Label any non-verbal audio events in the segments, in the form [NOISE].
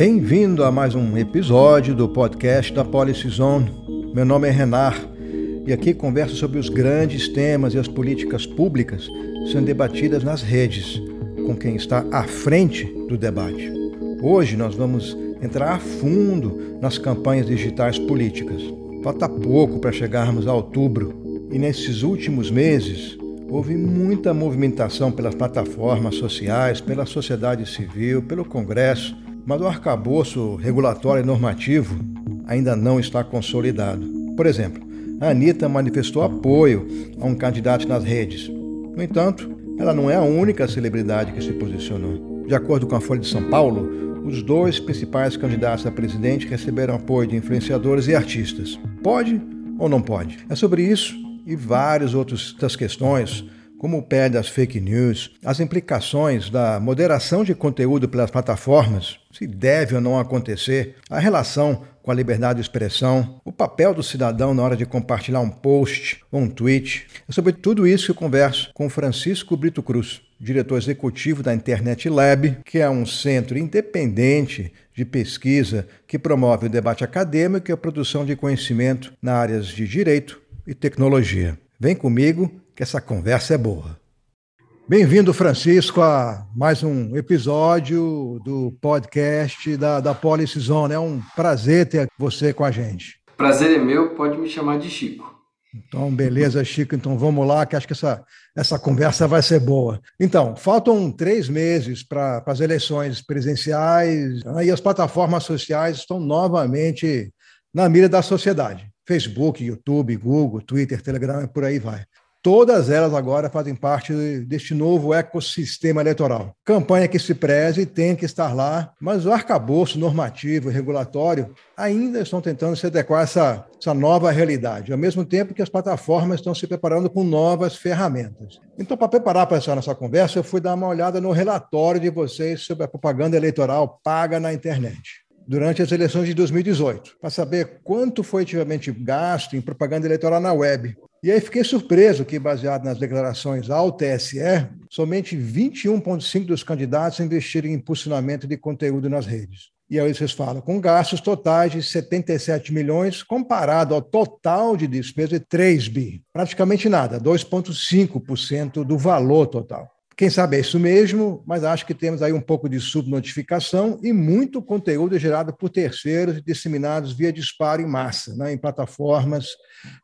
Bem-vindo a mais um episódio do podcast da Policy Zone. Meu nome é Renar e aqui converso sobre os grandes temas e as políticas públicas sendo debatidas nas redes, com quem está à frente do debate. Hoje nós vamos entrar a fundo nas campanhas digitais políticas. Falta pouco para chegarmos a outubro e nesses últimos meses houve muita movimentação pelas plataformas sociais, pela sociedade civil, pelo Congresso, mas o arcabouço regulatório e normativo ainda não está consolidado. Por exemplo, a Anitta manifestou apoio a um candidato nas redes. No entanto, ela não é a única celebridade que se posicionou. De acordo com a Folha de São Paulo, os dois principais candidatos a presidente receberam apoio de influenciadores e artistas. Pode ou não pode? É sobre isso e várias outras questões, como o pé das fake news, as implicações da moderação de conteúdo pelas plataformas, se deve ou não acontecer, a relação com a liberdade de expressão, o papel do cidadão na hora de compartilhar um post ou um tweet. É sobre tudo isso que eu converso com Francisco Brito Cruz, diretor executivo da Internet Lab, que é um centro independente de pesquisa que promove o debate acadêmico e a produção de conhecimento na áreas de direito e tecnologia. Vem comigo que essa conversa é boa. Bem-vindo, Francisco, a mais um episódio do podcast da, da Policy Zone. É um prazer ter você com a gente. Prazer é meu, pode me chamar de Chico. Então, beleza, Chico. Então vamos lá, que acho que essa, essa conversa vai ser boa. Então, faltam três meses para as eleições presidenciais né, e as plataformas sociais estão novamente na mira da sociedade. Facebook, YouTube, Google, Twitter, Telegram e por aí vai. Todas elas agora fazem parte deste novo ecossistema eleitoral. Campanha que se preze tem que estar lá, mas o arcabouço normativo e regulatório ainda estão tentando se adequar a essa, essa nova realidade, ao mesmo tempo que as plataformas estão se preparando com novas ferramentas. Então, para preparar para essa nossa conversa, eu fui dar uma olhada no relatório de vocês sobre a propaganda eleitoral paga na internet durante as eleições de 2018, para saber quanto foi efetivamente gasto em propaganda eleitoral na web. E aí fiquei surpreso que, baseado nas declarações ao TSE, somente 21,5% dos candidatos investiram em impulsionamento de conteúdo nas redes. E aí vocês falam, com gastos totais de 77 milhões, comparado ao total de despesa de 3 bi. Praticamente nada, 2,5% do valor total. Quem sabe é isso mesmo, mas acho que temos aí um pouco de subnotificação e muito conteúdo gerado por terceiros e disseminados via disparo em massa, né, em plataformas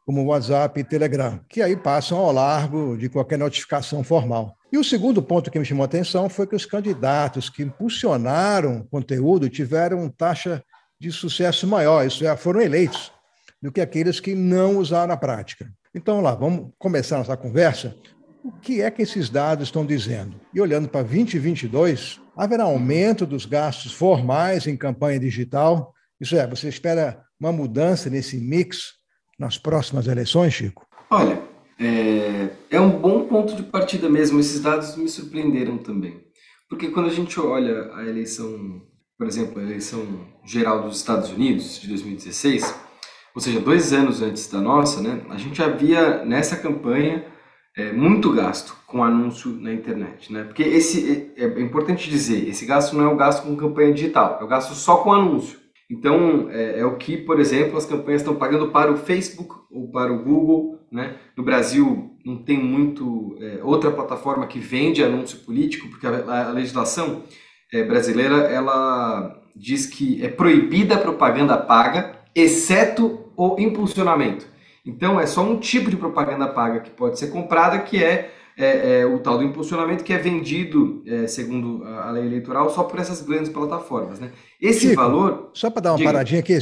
como WhatsApp e Telegram, que aí passam ao largo de qualquer notificação formal. E o segundo ponto que me chamou a atenção foi que os candidatos que impulsionaram conteúdo tiveram taxa de sucesso maior, isso é, foram eleitos, do que aqueles que não usaram na prática. Então, lá, vamos começar nossa conversa o que é que esses dados estão dizendo? E olhando para 2022, haverá aumento dos gastos formais em campanha digital? Isso é, você espera uma mudança nesse mix nas próximas eleições, Chico? Olha, é, é um bom ponto de partida mesmo. Esses dados me surpreenderam também. Porque quando a gente olha a eleição, por exemplo, a eleição geral dos Estados Unidos de 2016, ou seja, dois anos antes da nossa, né, a gente havia nessa campanha é, muito gasto com anúncio na internet, né? Porque esse é, é, importante dizer, esse gasto não é o gasto com campanha digital, é o gasto só com anúncio. Então é, é o que, por exemplo, as campanhas estão pagando para o Facebook ou para o Google, né? No Brasil não tem muito é, outra plataforma que vende anúncio político, porque a, a legislação é, brasileira ela diz que é proibida a propaganda paga, exceto o impulsionamento. Então é só um tipo de propaganda paga que pode ser comprada, que é, é, é o tal do impulsionamento, que é vendido, é, segundo a lei eleitoral, só por essas grandes plataformas. Né? Esse Chico, valor. Só para dar uma paradinha aqui,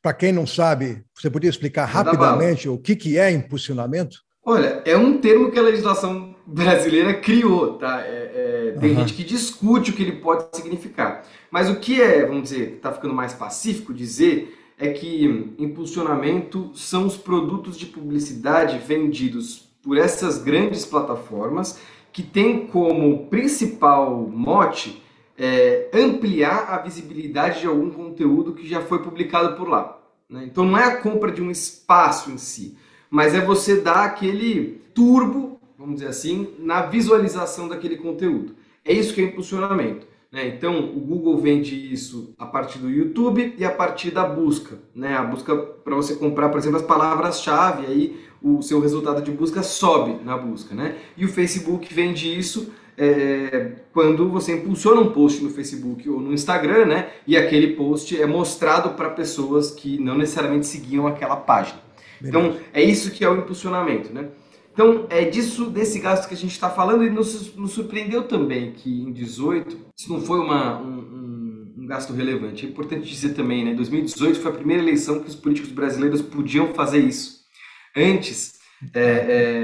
para quem não sabe, você podia explicar rapidamente o que, que é impulsionamento? Olha, é um termo que a legislação brasileira criou, tá? É, é, tem uhum. gente que discute o que ele pode significar. Mas o que é, vamos dizer, está ficando mais pacífico dizer é que impulsionamento são os produtos de publicidade vendidos por essas grandes plataformas que têm como principal mote é, ampliar a visibilidade de algum conteúdo que já foi publicado por lá. Né? Então não é a compra de um espaço em si, mas é você dar aquele turbo, vamos dizer assim, na visualização daquele conteúdo. É isso que é impulsionamento. Né? Então, o Google vende isso a partir do YouTube e a partir da busca. Né? A busca para você comprar, por exemplo, as palavras-chave, aí o seu resultado de busca sobe na busca. Né? E o Facebook vende isso é, quando você impulsiona um post no Facebook ou no Instagram, né? E aquele post é mostrado para pessoas que não necessariamente seguiam aquela página. Beleza. Então, é isso que é o impulsionamento, né? Então, é disso, desse gasto que a gente está falando e nos, nos, surpreendeu também que em 18 isso não foi uma, um, um, um, gasto relevante. É importante dizer também, né? 2018 foi a primeira eleição que os políticos brasileiros podiam fazer isso. Antes, é,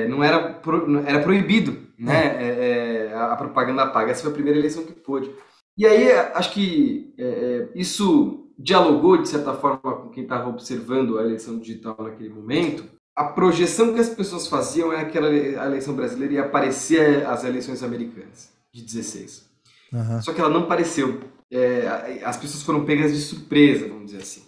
é, não era, pro, era proibido né? É, é a propaganda paga. Essa foi a primeira eleição que pôde. E aí, acho que é, é, isso dialogou, de certa forma, com quem estava observando a eleição digital naquele momento, a projeção que as pessoas faziam é que a eleição brasileira ia aparecer às eleições americanas, de 16. Uhum. Só que ela não apareceu. É, as pessoas foram pegas de surpresa, vamos dizer assim.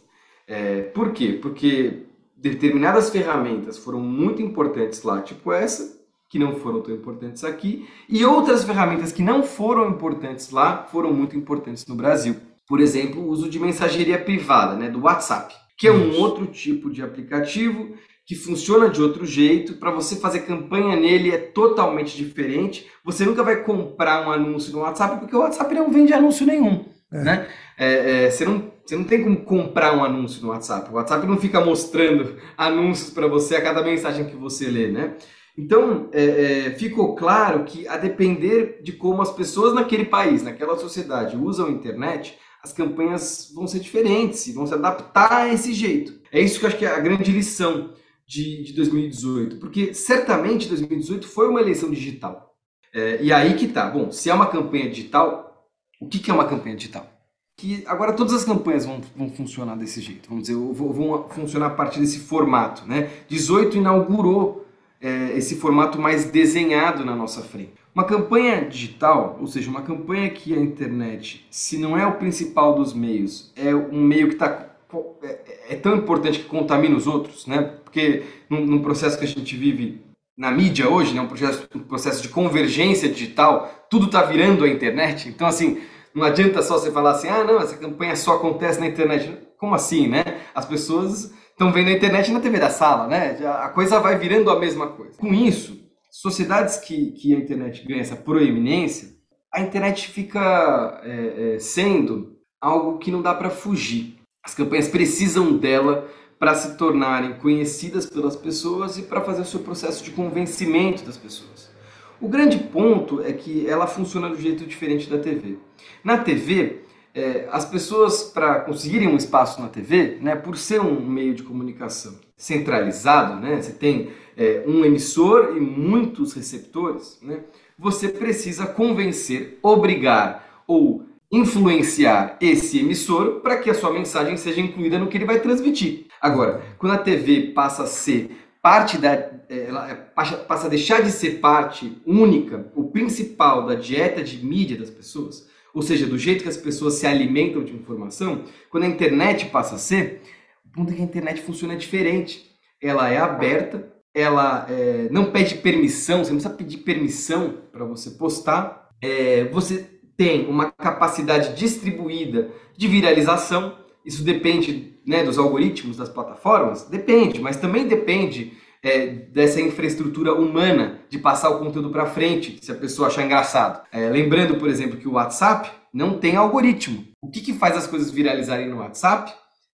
É, por quê? Porque determinadas ferramentas foram muito importantes lá, tipo essa, que não foram tão importantes aqui, e outras ferramentas que não foram importantes lá foram muito importantes no Brasil. Por exemplo, o uso de mensageria privada, né, do WhatsApp, que é um outro tipo de aplicativo que funciona de outro jeito. Para você fazer campanha nele é totalmente diferente. Você nunca vai comprar um anúncio no WhatsApp porque o WhatsApp não vende anúncio nenhum. É. Né? É, é, você, não, você não tem como comprar um anúncio no WhatsApp. O WhatsApp não fica mostrando [LAUGHS] anúncios para você a cada mensagem que você lê. Né? Então, é, é, ficou claro que, a depender de como as pessoas naquele país, naquela sociedade, usam a internet, as campanhas vão ser diferentes e vão se adaptar a esse jeito. É isso que eu acho que é a grande lição de, de 2018, porque certamente 2018 foi uma eleição digital. É, e aí que tá. Bom, se é uma campanha digital, o que, que é uma campanha digital? Que agora todas as campanhas vão, vão funcionar desse jeito, vamos dizer, vão, funcionar a partir desse formato. Né? 18 inaugurou é, esse formato mais desenhado na nossa frente. Uma campanha digital, ou seja, uma campanha que a internet, se não é o principal dos meios, é um meio que está é, tão importante que contamina os outros, né? Porque num, num, processo que a gente vive na mídia hoje, né, um processo, um processo de convergência digital, tudo está virando a internet. Então, assim, não adianta só você falar assim, ah, não, essa campanha só acontece na internet. Como assim, né? As pessoas estão vendo a internet na TV da sala, né? A coisa vai virando a mesma coisa. Com isso, sociedades que, que a internet ganha essa proeminência, a internet fica é, é, sendo algo que não dá para fugir. As campanhas precisam dela para se tornarem conhecidas pelas pessoas e para fazer o seu processo de convencimento das pessoas. O grande ponto é que ela funciona de um jeito diferente da TV. Na TV, é, as pessoas, para conseguirem um espaço na TV, né, por ser um meio de comunicação centralizado, né, você tem é, um emissor e muitos receptores, né, você precisa convencer, obrigar ou influenciar esse emissor para que a sua mensagem seja incluída no que ele vai transmitir. Agora, quando a TV passa a ser parte da, é, ela é, passa a deixar de ser parte única, o principal da dieta de mídia das pessoas, ou seja, do jeito que as pessoas se alimentam de informação, quando a internet passa a ser, o ponto é que a internet funciona diferente. Ela é aberta, ela é, não pede permissão, você não precisa pedir permissão para você postar. É, você tem uma capacidade distribuída de viralização. Isso depende né, dos algoritmos das plataformas? Depende, mas também depende é, dessa infraestrutura humana de passar o conteúdo para frente, se a pessoa achar engraçado. É, lembrando, por exemplo, que o WhatsApp não tem algoritmo. O que, que faz as coisas viralizarem no WhatsApp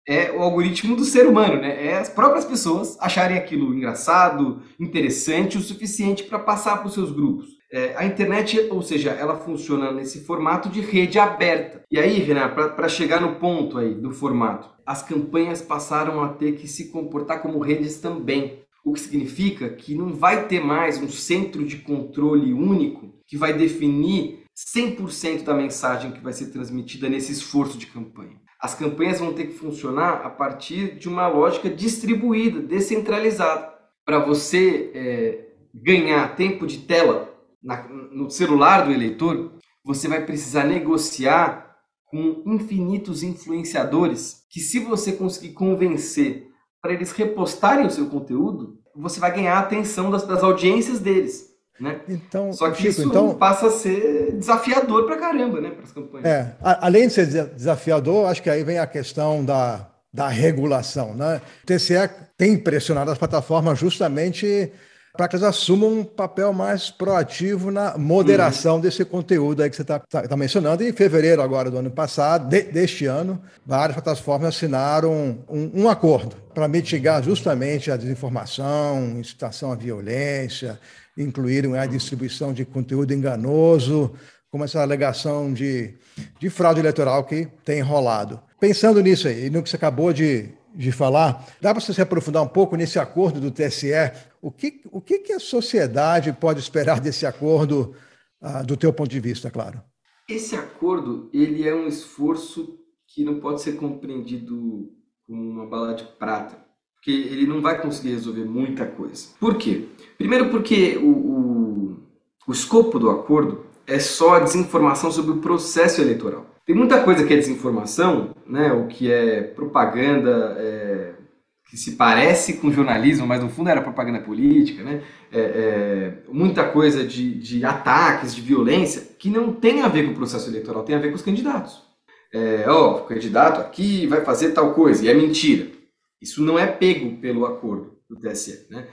é o algoritmo do ser humano, né? É as próprias pessoas acharem aquilo engraçado, interessante o suficiente para passar para os seus grupos. É, a internet, ou seja, ela funciona nesse formato de rede aberta. E aí, Renan, para chegar no ponto aí do formato, as campanhas passaram a ter que se comportar como redes também. O que significa que não vai ter mais um centro de controle único que vai definir 100% da mensagem que vai ser transmitida nesse esforço de campanha. As campanhas vão ter que funcionar a partir de uma lógica distribuída, descentralizada. Para você é, ganhar tempo de tela na, no celular do eleitor, você vai precisar negociar com infinitos influenciadores que, se você conseguir convencer para eles repostarem o seu conteúdo, você vai ganhar a atenção das, das audiências deles. Né? Então, Só que Chico, isso então... passa a ser desafiador para caramba, né, para as campanhas. É, além de ser desafiador, acho que aí vem a questão da, da regulação. Né? O TCE tem pressionado as plataformas justamente para que elas assumam um papel mais proativo na moderação uhum. desse conteúdo aí que você está tá, tá mencionando. E em fevereiro agora do ano passado, de, deste ano, várias plataformas assinaram um, um acordo para mitigar justamente a desinformação, incitação à violência, incluíram a distribuição de conteúdo enganoso, como essa alegação de, de fraude eleitoral que tem rolado. Pensando nisso aí, no que você acabou de, de falar, dá para você se aprofundar um pouco nesse acordo do TSE? O que, o que, a sociedade pode esperar desse acordo, ah, do teu ponto de vista, claro? Esse acordo ele é um esforço que não pode ser compreendido como uma bala de prata, porque ele não vai conseguir resolver muita coisa. Por quê? Primeiro porque o, o, o escopo do acordo é só a desinformação sobre o processo eleitoral. Tem muita coisa que é desinformação, né, o que é propaganda, é, que se parece com jornalismo, mas no fundo era propaganda política, né? É, é, muita coisa de, de, ataques, de violência, que não tem a ver com o processo eleitoral, tem a ver com os candidatos. É, ó, o candidato aqui vai fazer tal coisa, e é mentira. Isso não é pego pelo acordo do TSE, né?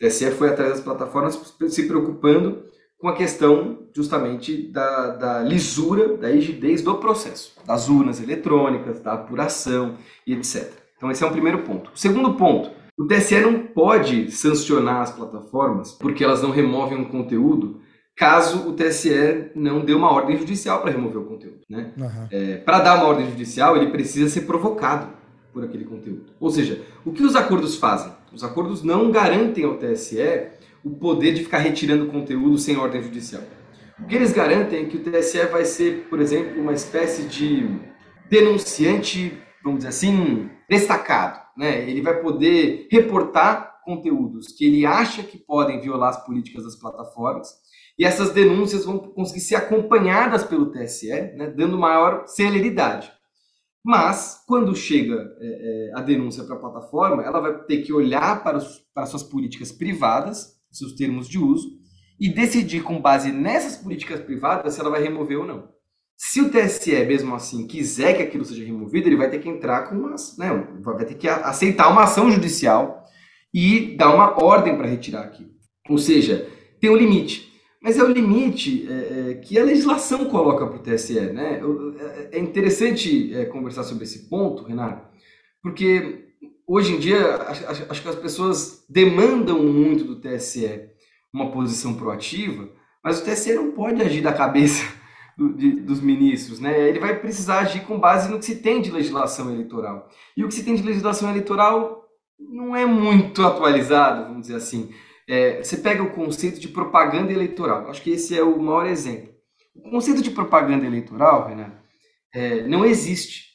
O TSE foi atrás das plataformas se preocupando com a questão justamente da, da lisura, da rigidez do processo, das urnas eletrônicas, da apuração e etc. Então esse é um primeiro ponto. O segundo ponto, o TSE não pode sancionar as plataformas porque elas não removem um conteúdo caso o TSE não dê uma ordem judicial para remover o conteúdo. Né? Uhum. É, para dar uma ordem judicial, ele precisa ser provocado por aquele conteúdo. Ou seja, o que os acordos fazem? Os acordos não garantem ao TSE o poder de ficar retirando conteúdo sem ordem judicial. O que eles garantem é que o TSE vai ser, por exemplo, uma espécie de denunciante, vamos dizer assim, destacado. Né? Ele vai poder reportar conteúdos que ele acha que podem violar as políticas das plataformas e essas denúncias vão conseguir ser acompanhadas pelo TSE, né, dando maior celeridade. Mas, quando chega é, é, a denúncia para a plataforma, ela vai ter que olhar para, os, para suas políticas privadas seus termos de uso, e decidir com base nessas políticas privadas se ela vai remover ou não. Se o TSE, mesmo assim, quiser que aquilo seja removido, ele vai ter que entrar com umas, né, vai ter que aceitar uma ação judicial e dar uma ordem para retirar aquilo. Ou seja, tem um limite. Mas é o limite é, é, que a legislação coloca para o TSE. Né? É, é interessante é, conversar sobre esse ponto, Renato, porque hoje em dia, acho, que as pessoas demandam muito do TSE uma posição proativa, mas o TSE não pode agir da cabeça [LAUGHS] do, de, dos ministros, né? Ele vai precisar agir com base no que se tem de legislação eleitoral. E o que se tem de legislação eleitoral não é muito atualizado, vamos dizer assim. É, você pega o conceito de propaganda eleitoral, acho que esse é o maior exemplo. O conceito de propaganda eleitoral, Renato, é, não existe.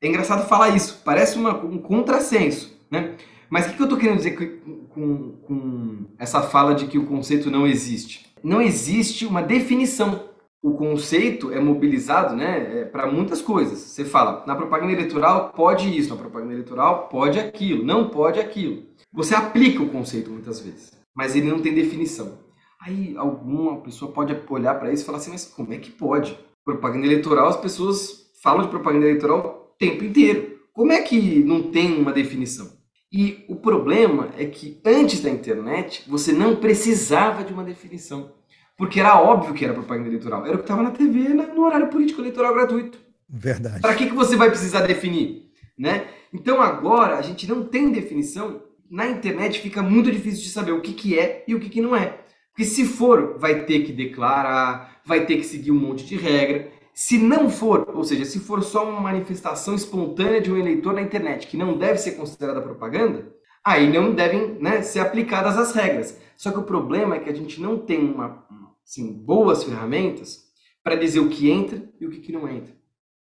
É engraçado falar isso, parece uma, um contrassenso, né? Mas o que, que eu estou querendo dizer com, com, essa fala de que o conceito não existe? Não existe uma definição. O conceito é mobilizado né, é, para muitas coisas. Você fala, na propaganda eleitoral pode isso, na propaganda eleitoral pode aquilo, não pode aquilo. Você aplica o conceito muitas vezes, mas ele não tem definição. Aí alguma pessoa pode olhar para isso e falar assim, mas como é que pode? Propaganda eleitoral, as pessoas falam de propaganda eleitoral tempo inteiro. Como é que não tem uma definição? E o problema é que antes da internet você não precisava de uma definição. Porque era óbvio que era propaganda eleitoral. Era o que estava na TV no horário político eleitoral gratuito. Verdade. Para que, que você vai precisar definir? Né? Então agora a gente não tem definição. Na internet fica muito difícil de saber o que, que é e o que, que não é. Porque se for, vai ter que declarar, vai ter que seguir um monte de regra. Se não for, ou seja, se for só uma manifestação espontânea de um eleitor na internet que não deve ser considerada propaganda, aí não devem né, ser aplicadas as regras. Só que o problema é que a gente não tem uma, assim, boas ferramentas para dizer o que entra e o que, não entra.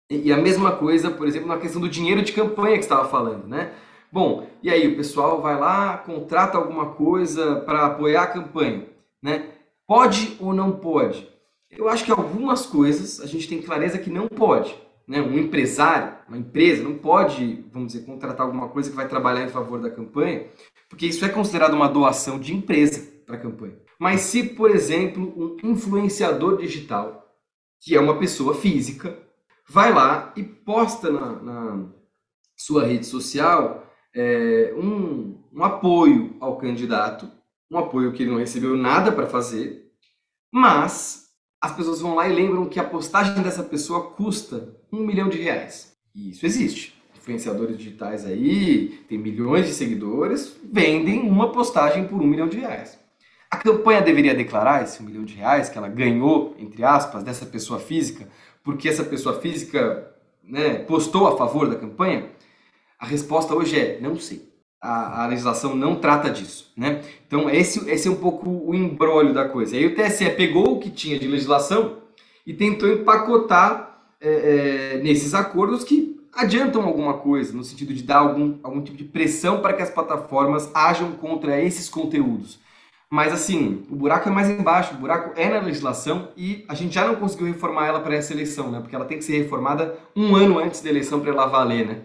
E, a mesma coisa, por exemplo, na questão do dinheiro de campanha que estava falando, né? Bom, e aí o pessoal vai lá, contrata alguma coisa para apoiar a campanha, né? Pode ou não pode? Eu acho que algumas coisas a gente tem clareza que não pode. Né? Um empresário, uma empresa, não pode, vamos dizer, contratar alguma coisa que vai trabalhar em favor da campanha, porque isso é considerado uma doação de empresa para a campanha. Mas se, por exemplo, um influenciador digital, que é uma pessoa física, vai lá e posta na, na sua rede social é, um, um apoio ao candidato, um apoio que ele não recebeu nada para fazer, mas as pessoas vão lá e lembram que a postagem dessa pessoa custa um milhão de reais. E isso existe. Influenciadores digitais aí, tem milhões de seguidores, vendem uma postagem por um milhão de reais. A campanha deveria declarar esse um milhão de reais que ela ganhou, entre aspas, dessa pessoa física, porque essa pessoa física né, postou a favor da campanha? A resposta hoje é não sei. A, a, legislação não trata disso, né? Então esse, esse é um pouco o embrólio da coisa. Aí o TSE pegou o que tinha de legislação e tentou empacotar é, é, nesses acordos que adiantam alguma coisa, no sentido de dar algum, algum tipo de pressão para que as plataformas ajam contra esses conteúdos. Mas assim, o buraco é mais embaixo, o buraco é na legislação e a gente já não conseguiu reformar ela para essa eleição, né? Porque ela tem que ser reformada um ano antes da eleição para ela valer, né?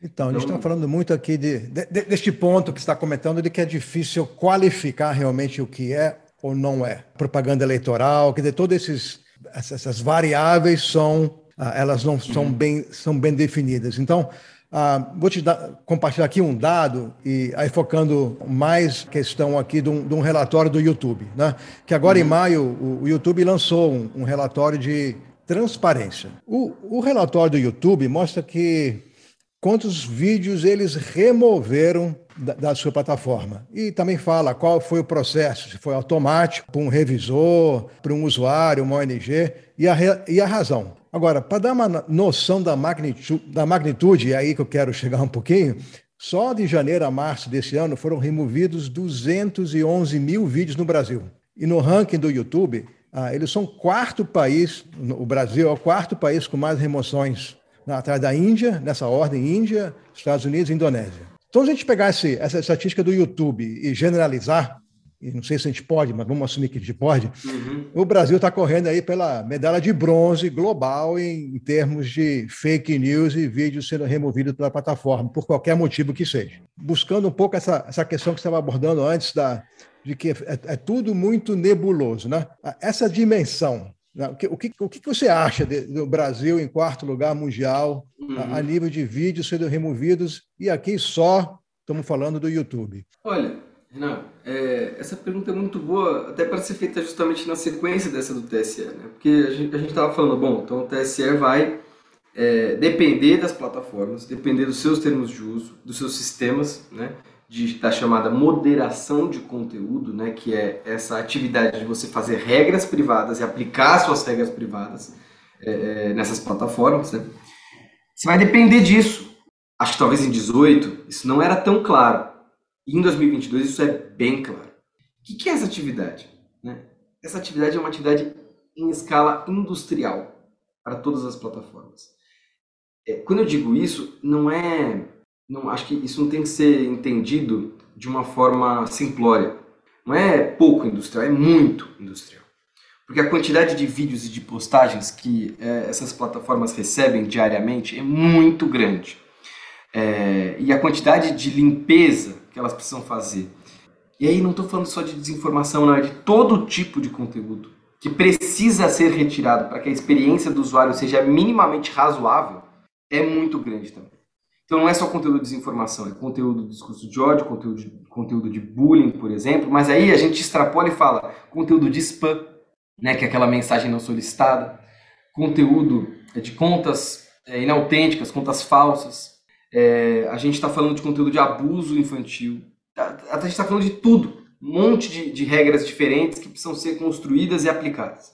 Então, a gente está então, falando muito aqui de, de, deste ponto que está comentando, de que é difícil qualificar realmente o que é ou não é propaganda eleitoral, quer dizer, todas esses, essas variáveis são, ah, elas não são uhum. bem, são bem definidas. Então, ah, vou te dar, compartilhar aqui um dado, e aí focando mais questão aqui de um, de um relatório do YouTube, né? que agora uhum. em maio o, o YouTube lançou um, um, relatório de transparência. O, o relatório do YouTube mostra que quantos vídeos eles removeram da, da, sua plataforma. E também fala qual foi o processo, se foi automático, para um revisor, para um usuário, uma ONG, e a, e a razão. Agora, para dar uma noção da magnitude, da magnitude, é aí que eu quero chegar um pouquinho, só de janeiro a março desse ano foram removidos 211 mil vídeos no Brasil. E no ranking do YouTube, ah, eles são quarto país, o Brasil é o quarto país com mais remoções atrás da Índia, nessa ordem, Índia, Estados Unidos e Indonésia. Então, se a gente pegar esse, essa estatística do YouTube e generalizar, e não sei se a gente pode, mas vamos assumir que a gente pode, uhum. o Brasil está correndo aí pela medalha de bronze global em, em, termos de fake news e vídeos sendo removidos pela plataforma, por qualquer motivo que seja. Buscando um pouco essa, essa questão que você estava abordando antes, da, de que é, é tudo muito nebuloso. Né? Essa dimensão o que, o que, o que você acha de, do Brasil em quarto lugar mundial uhum. a, a, nível de vídeos sendo removidos e aqui só estamos falando do YouTube? Olha, Renan, é, essa pergunta é muito boa, até para ser feita justamente na sequência dessa do TSE, né? Porque a gente estava falando, bom, então o TSE vai é, depender das plataformas, depender dos seus termos de uso, dos seus sistemas, né? De, da chamada moderação de conteúdo, né, que é essa atividade de você fazer regras privadas e aplicar suas regras privadas é, é nessas plataformas, né, você vai depender disso. Acho que talvez em 18 isso não era tão claro. E em 2022 isso é bem claro. O que é essa atividade? Né? Essa atividade é uma atividade em escala industrial para todas as plataformas. É, quando eu digo isso, não é não acho que isso não tem que ser entendido de uma forma simplória. Não é pouco industrial, é muito industrial. Porque a quantidade de vídeos e de postagens que é, essas plataformas recebem diariamente é muito grande. É, e a quantidade de limpeza que elas precisam fazer. E aí não estou falando só de desinformação, não, é de todo tipo de conteúdo que precisa ser retirado para que a experiência do usuário seja minimamente razoável, é muito grande também. Então não é só conteúdo de desinformação, é conteúdo de discurso de ódio, conteúdo de, conteúdo de bullying, por exemplo, mas aí a gente extrapola e fala conteúdo de spam, né, que é aquela mensagem não solicitada, conteúdo de contas é, inautênticas, contas falsas, é, a gente está falando de conteúdo de abuso infantil, tá, a gente está falando de tudo, um monte de, de regras diferentes que precisam ser construídas e aplicadas.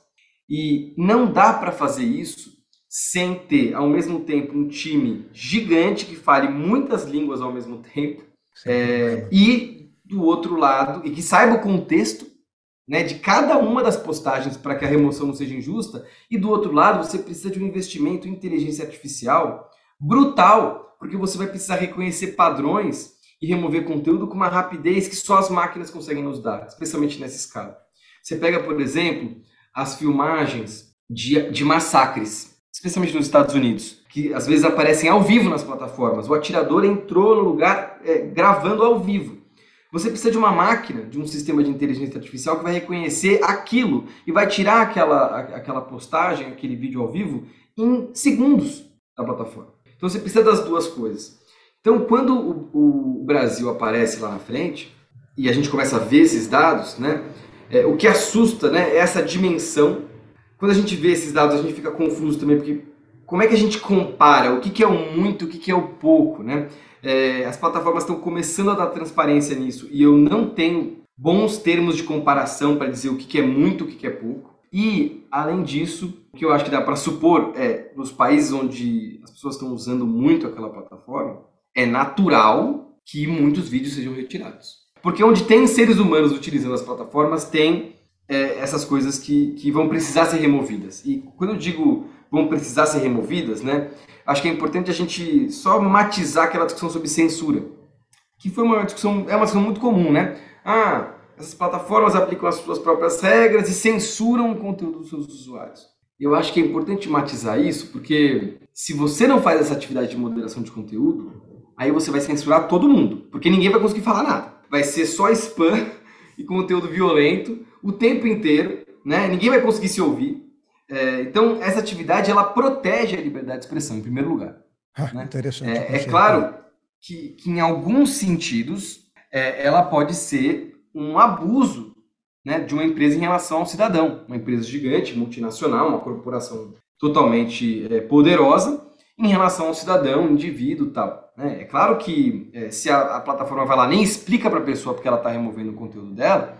E não dá para fazer isso sem ter ao mesmo tempo um time gigante que fale muitas línguas ao mesmo tempo é, e do outro lado e que saiba o contexto né, de cada uma das postagens para que a remoção não seja injusta e do outro lado você precisa de um investimento em inteligência artificial brutal porque você vai precisar reconhecer padrões e remover conteúdo com uma rapidez que só as máquinas conseguem nos dar, especialmente nessa escala. Você pega, por exemplo, as filmagens de, de massacres especialmente nos Estados Unidos, que às vezes aparecem ao vivo nas plataformas. O atirador entrou no lugar é, gravando ao vivo. Você precisa de uma máquina, de um sistema de inteligência artificial que vai reconhecer aquilo e vai tirar aquela, aquela postagem, aquele vídeo ao vivo em segundos da plataforma. Então você precisa das duas coisas. Então, quando o, o Brasil aparece lá na frente e a gente começa a ver esses dados, né, é, o que assusta né, é essa dimensão. Quando a gente vê esses dados, a gente fica confuso também, porque como é que a gente compara o que, que é o muito, o que, que é o pouco, né? É, as plataformas estão começando a dar transparência nisso e eu não tenho bons termos de comparação para dizer o que, que é muito, o que, que é pouco. E, além disso, o que eu acho que dá para supor é, nos países onde as pessoas estão usando muito aquela plataforma, é natural que muitos vídeos sejam retirados. Porque onde tem seres humanos utilizando as plataformas, tem é, essas coisas que, que vão precisar ser removidas. E quando eu digo vão precisar ser removidas, né? acho que é importante a gente só matizar aquela discussão sobre censura, que foi uma discussão, é uma discussão muito comum, né? Ah, essas plataformas aplicam as suas próprias regras e censuram o conteúdo dos seus usuários. Eu acho que é importante matizar isso, porque se você não faz essa atividade de moderação de conteúdo, aí você vai censurar todo mundo, porque ninguém vai conseguir falar nada. Vai ser só spam e conteúdo violento o tempo inteiro, né? Ninguém vai conseguir se ouvir. É, então, essa atividade ela protege a liberdade de expressão, em primeiro lugar. Ah, né? Interessante. É, é claro que, que, em alguns sentidos, é, ela pode ser um abuso né, de uma empresa em relação ao cidadão. Uma empresa gigante, multinacional, uma corporação totalmente é, poderosa em relação ao cidadão, indivíduo tal. Né? É claro que é, se a, a, plataforma vai lá nem explica para a pessoa porque ela está removendo o conteúdo dela,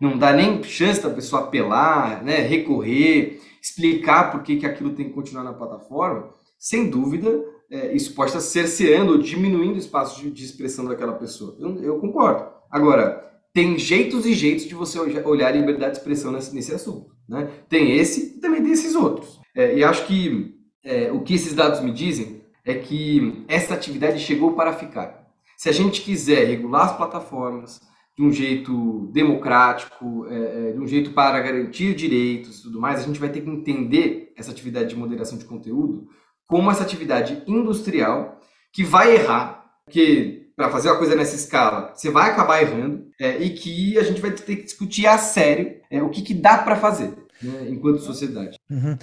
não dá nem chance da pessoa apelar, né, recorrer, explicar por que, que aquilo tem que continuar na plataforma, sem dúvida, é, isso pode estar cerceando ou diminuindo o espaço de, de expressão daquela pessoa. Eu, eu, concordo. Agora, tem jeitos e jeitos de você olhar a liberdade de expressão nesse, nesse assunto. Né? Tem esse e também tem esses outros. É, e acho que é, o que esses dados me dizem é que essa atividade chegou para ficar. Se a gente quiser regular as plataformas, de um jeito democrático, é, é, de um jeito para garantir direitos e tudo mais, a gente vai ter que entender essa atividade de moderação de conteúdo como essa atividade industrial que vai errar, porque para fazer uma coisa nessa escala você vai acabar errando é, e que a gente vai ter que discutir a sério é, o que, que dá para fazer né, enquanto sociedade. Uhum.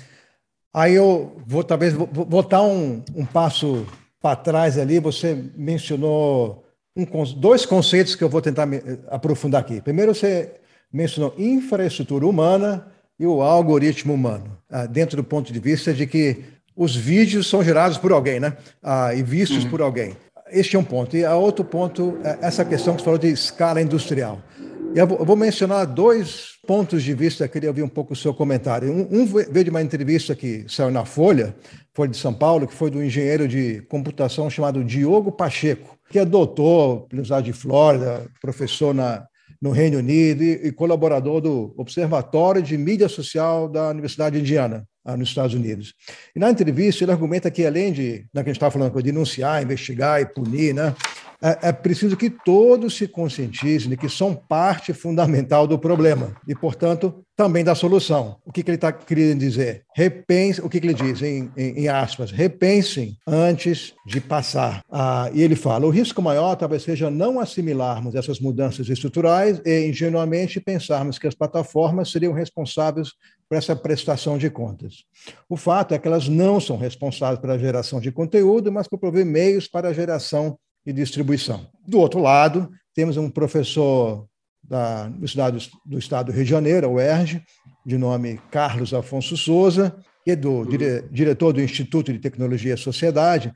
Aí eu vou talvez voltar um, um passo para trás ali. Você mencionou um, dois conceitos que eu vou tentar aprofundar aqui. Primeiro, você mencionou infraestrutura humana e o algoritmo humano, ah, dentro do ponto de vista de que os vídeos são gerados por alguém, né? Ah, e vistos uhum. por alguém. Este é um ponto. E a outro ponto, é essa questão que você falou de escala industrial. Eu vou mencionar dois pontos de vista, queria ouvir um pouco o seu comentário. Um, um veio de uma entrevista que saiu na Folha, Folha de São Paulo, que foi do engenheiro de computação chamado Diogo Pacheco que é doutor Universidade de Flórida, professor na, no Reino Unido e, e, colaborador do Observatório de Mídia Social da Universidade de Indiana, nos Estados Unidos. E na entrevista ele argumenta que, além de, da que a gente estava falando, de denunciar, investigar e punir, né, é, é preciso que todos se conscientizem de que são parte fundamental do problema e, portanto, também da solução. O que, que ele está querendo dizer? Repense, o que, que ele diz, em, em, em, aspas, repensem antes de passar. Ah, e ele fala: o risco maior talvez seja não assimilarmos essas mudanças estruturais e ingenuamente pensarmos que as plataformas seriam responsáveis por essa prestação de contas. O fato é que elas não são responsáveis pela geração de conteúdo, mas por prover meios para a geração e distribuição. Do outro lado, temos um professor da Universidade do Estado do Rio de Janeiro, UERJ, de nome Carlos Afonso Souza, que é do dire, diretor do Instituto de Tecnologia e Sociedade,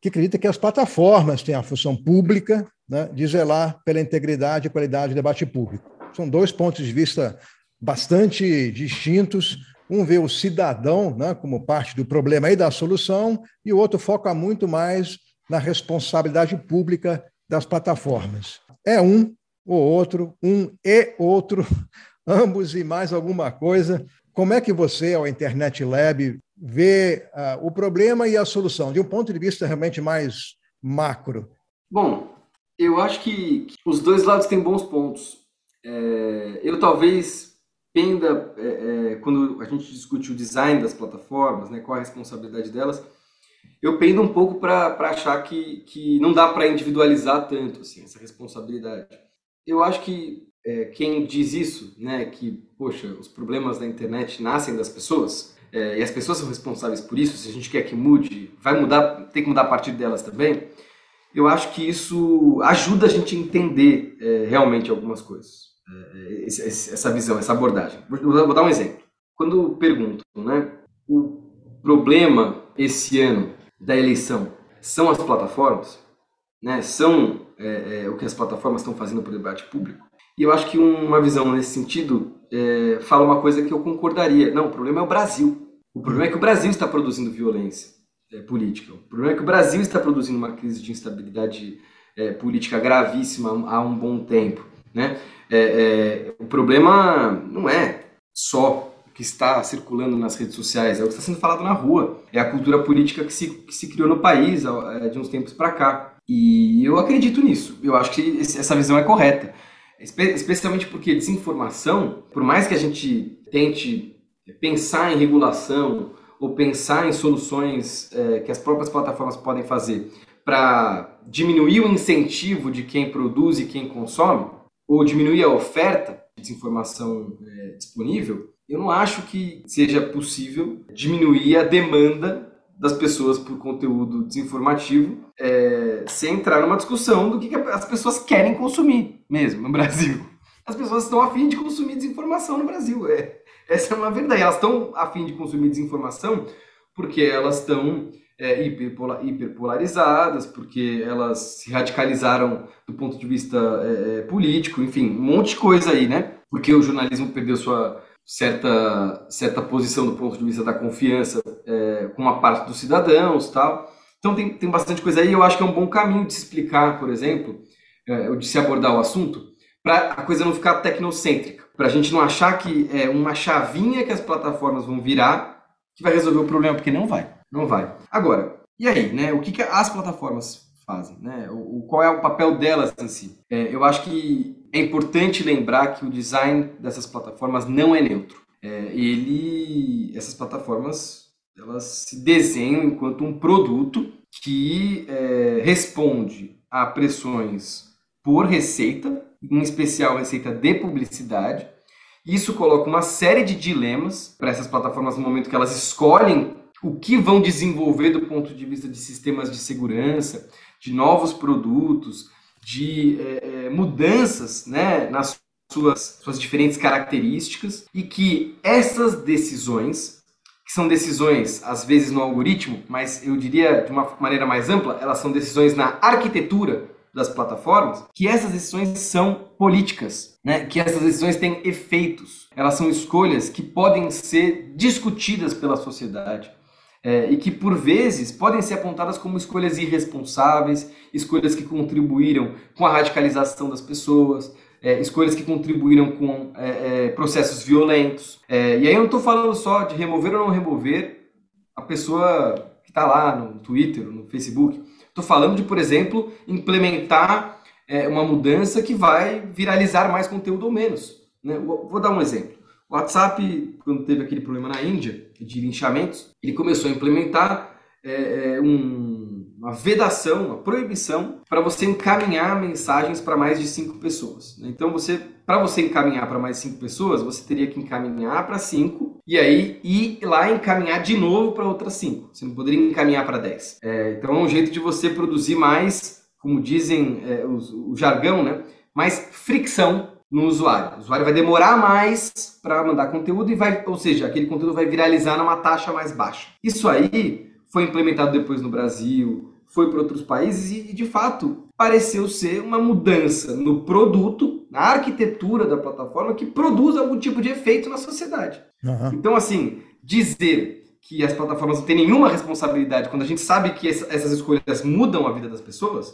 que acredita que as plataformas têm a função pública né, de zelar pela integridade e qualidade do debate público. São dois pontos de vista bastante distintos. Um vê o cidadão né, como parte do problema e da solução, e o outro foca muito mais na responsabilidade pública das plataformas. É um ou outro, um e outro, [LAUGHS] ambos e mais alguma coisa. Como é que você, ao Internet Lab, vê uh, o problema e a solução, de um ponto de vista realmente mais macro? Bom, eu acho que os dois lados têm bons pontos. É, eu talvez penda, é, é, quando a gente discute o design das plataformas, né, qual a responsabilidade delas, eu pendo um pouco para achar que, que não dá para individualizar tanto assim, essa responsabilidade. eu acho que é, quem diz isso, né, que, poxa, os problemas da internet nascem das pessoas, é, e as pessoas são responsáveis por isso, se a gente quer que mude, vai mudar, tem que mudar a partir delas também, eu acho que isso ajuda a gente a entender é, realmente algumas coisas. É, essa visão, essa abordagem. Vou, vou dar um exemplo. Quando pergunto, né, o problema esse ano da eleição são as plataformas, né, são é, é, o que as plataformas estão fazendo para o debate público. E eu acho que uma visão nesse sentido é, fala uma coisa que eu concordaria. Não, o problema é o Brasil. O problema é que o Brasil está produzindo violência é, política. O problema é que o Brasil está produzindo uma crise de instabilidade é, política gravíssima há um bom tempo. Né? É, o problema não é só que está circulando nas redes sociais, é o que está sendo falado na rua. É a cultura política que se, que se criou no país é, de uns tempos para cá. E eu acredito nisso. Eu acho que essa visão é correta. especialmente porque desinformação, por mais que a gente tente pensar em regulação ou pensar em soluções é, que as próprias plataformas podem fazer para diminuir o incentivo de quem produz e quem consome, ou diminuir a oferta de desinformação é, disponível, eu não acho que seja possível diminuir a demanda das pessoas por conteúdo desinformativo é, sem entrar numa discussão do que, que as pessoas querem consumir mesmo no [LAUGHS] Brasil. As pessoas estão afim de consumir desinformação no Brasil. É, essa é uma verdade. Elas estão afim de consumir desinformação porque elas estão é, hiperpolarizadas, porque elas se radicalizaram do ponto de vista é, é, político, enfim, um monte de coisa aí, né? Porque o jornalismo perdeu sua certa, certa posição do ponto de vista da confiança é, com uma parte dos cidadãos tal. Então tem, tem bastante coisa aí. Eu acho que é um bom caminho de se explicar, por exemplo, é, ou de se abordar o assunto, para a coisa não ficar tecnocêntrica, para a gente não achar que é uma chavinha que as plataformas vão virar que vai resolver o problema, porque não vai, não vai. Agora, e aí, né? O que, que as plataformas fazem, né? O, qual é o papel delas em si? É, eu acho que é importante lembrar que o design dessas plataformas não é neutro. É, ele, essas plataformas, elas se desenham enquanto um produto que é, responde a pressões por receita em especial receita de publicidade. Isso coloca uma série de dilemas para essas plataformas no momento que elas escolhem o que vão desenvolver do ponto de vista de sistemas de segurança, de novos produtos, de é, mudanças né, nas suas, suas diferentes características e que essas decisões, que são decisões às vezes no algoritmo, mas eu diria de uma maneira mais ampla, elas são decisões na arquitetura das plataformas, que essas decisões são políticas, né? que essas decisões têm efeitos, elas são escolhas que podem ser discutidas pela sociedade. É, e que por vezes podem ser apontadas como escolhas irresponsáveis, escolhas que contribuíram com a radicalização das pessoas, é, escolhas que contribuíram com é, é processos violentos. É, e aí eu não estou falando só de remover ou não remover a pessoa que está lá no Twitter, no Facebook. Estou falando de, por exemplo, implementar é, uma mudança que vai viralizar mais conteúdo ou menos. Né? Vou dar um exemplo. WhatsApp, quando teve aquele problema na Índia, de linchamentos, ele começou a implementar é, é um, uma vedação, uma proibição para você encaminhar mensagens para mais de cinco pessoas. Né? Então, você, para você encaminhar para mais cinco pessoas, você teria que encaminhar para cinco e aí ir lá encaminhar de novo para outras cinco. Você não poderia encaminhar para dez. É, então, é um jeito de você produzir mais, como dizem é, o, o jargão, né? mais fricção no usuário. O usuário vai demorar mais para mandar conteúdo e vai, ou seja, aquele conteúdo vai viralizar numa taxa mais baixa. Isso aí foi implementado depois no Brasil, foi para outros países e, de fato, pareceu ser uma mudança no produto, na arquitetura da plataforma que produz algum tipo de efeito na sociedade. Uhum. Então, assim, dizer que as plataformas não têm nenhuma responsabilidade quando a gente sabe que essas escolhas mudam a vida das pessoas,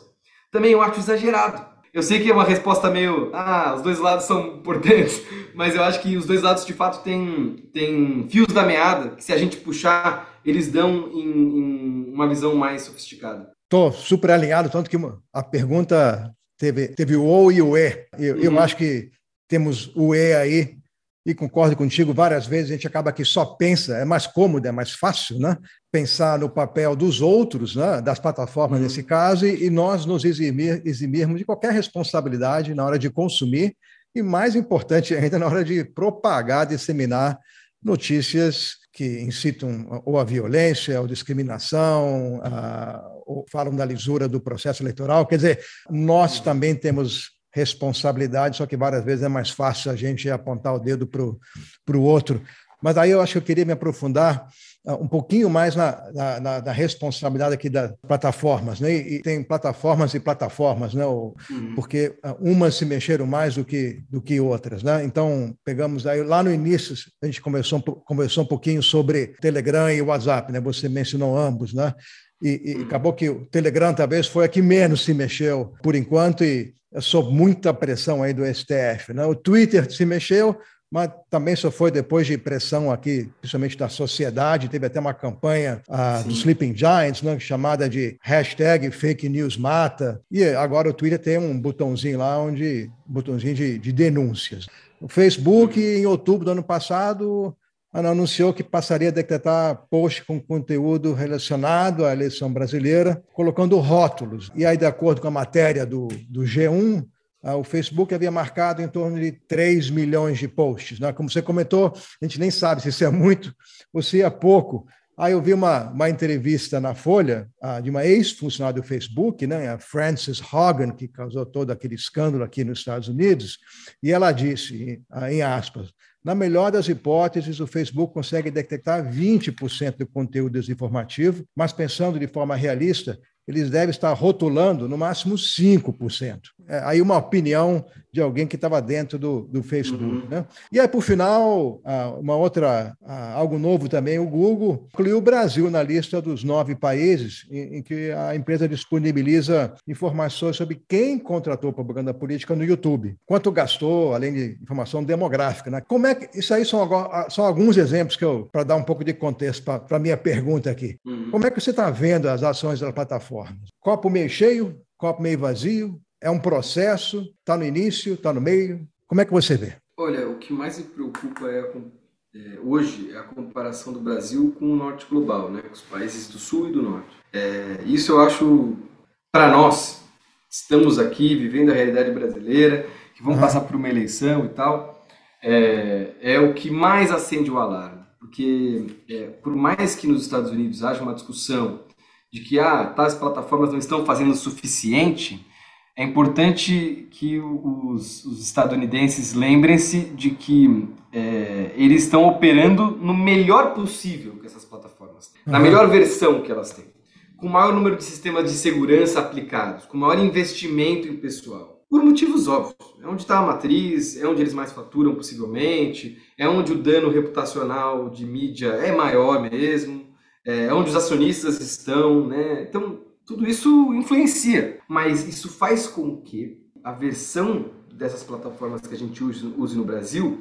também eu acho exagerado. Eu sei que é uma resposta meio, ah, os dois lados são importantes, [LAUGHS] mas eu acho que os dois lados de fato têm, têm fios da meada, que se a gente puxar, eles dão em, em uma visão mais sofisticada. Estou super alinhado, tanto que a pergunta teve, teve o ou e o e. Eu, uhum. eu acho que temos o e aí e concordo contigo, várias vezes a gente acaba que só pensa, é mais cômodo, é mais fácil, né? Pensar no papel dos outros, né? das plataformas uhum. nesse caso, e, e nós nos eximir, eximirmos de qualquer responsabilidade na hora de consumir, e mais importante ainda, na hora de propagar, disseminar notícias que incitam ou a violência, ou discriminação, a, ou falam da lisura do processo eleitoral. Quer dizer, nós uhum. também temos responsabilidade, só que várias vezes é mais fácil a gente apontar o dedo para o outro. Mas aí eu acho que eu queria me aprofundar ah, um pouquinho mais na, na, na responsabilidade aqui das plataformas, né? E tem plataformas e plataformas, né? Uhum. Porque ah, umas se mexeram mais do que do que outras, né? Então pegamos aí lá no início a gente conversou conversou um pouquinho sobre Telegram e WhatsApp, né? Você mencionou ambos, né? E, e, uhum. acabou que o Telegram talvez foi a que menos se mexeu por enquanto e sob muita pressão aí do STF. Né? O Twitter se mexeu, mas também só foi depois de pressão aqui, principalmente da sociedade. Teve até uma campanha uh, do Sleeping Giants, né, chamada de hashtag Fake News Mata. E agora o Twitter tem um botãozinho lá, onde botãozinho de, de denúncias. O Facebook, em outubro do ano passado, anunciou que passaria a decretar post com conteúdo relacionado à eleição brasileira, colocando rótulos. E aí, de acordo com a matéria do, do G1, ah, o Facebook havia marcado em torno de 3 milhões de posts. Né? Como você comentou, a gente nem sabe se isso é muito ou se é pouco. Aí eu vi uma, uma entrevista na Folha ah, de uma ex-funcionária do Facebook, né, a Frances Hogan, que causou todo aquele escândalo aqui nos Estados Unidos, e ela disse, em aspas, na melhor das hipóteses, o Facebook consegue detectar 20% do conteúdo desinformativo, mas pensando de forma realista, eles devem estar rotulando no máximo 5%. É, aí uma opinião de alguém que estava dentro do, do Facebook. Uhum. Né? E aí, por final, uma outra, algo novo também, o Google incluiu o Brasil na lista dos nove países em, em, que a empresa disponibiliza informações sobre quem contratou propaganda política no YouTube, quanto gastou, além de informação demográfica. Né? Como é que isso aí são, são alguns exemplos que eu para dar um pouco de contexto para a minha pergunta aqui. Uhum. Como é que você está vendo as ações da plataforma? Copo meio cheio, copo meio vazio? É um processo? Está no início? Está no meio? Como é que você vê? Olha, o que mais me preocupa é, é, hoje é a comparação do Brasil com o norte global, né? com os países do sul e do norte. É, isso eu acho, para nós, estamos aqui vivendo a realidade brasileira, que vamos uhum. passar por uma eleição e tal, é, é, o que mais acende o alarme. Porque, é, por mais que nos Estados Unidos haja uma discussão de que ah, tais plataformas não estão fazendo o suficiente, é importante que os, os estadunidenses lembrem-se de que é, eles estão operando no melhor possível que essas plataformas têm, uhum. na melhor versão que elas têm, com o maior número de sistemas de segurança aplicados, com maior investimento em pessoal. Por motivos óbvios. É onde está a matriz, é onde eles mais faturam possivelmente, é onde o dano reputacional de mídia é maior mesmo, é onde os acionistas estão, né? Então, tudo isso influencia, mas isso faz com que a versão dessas plataformas que a gente use, no Brasil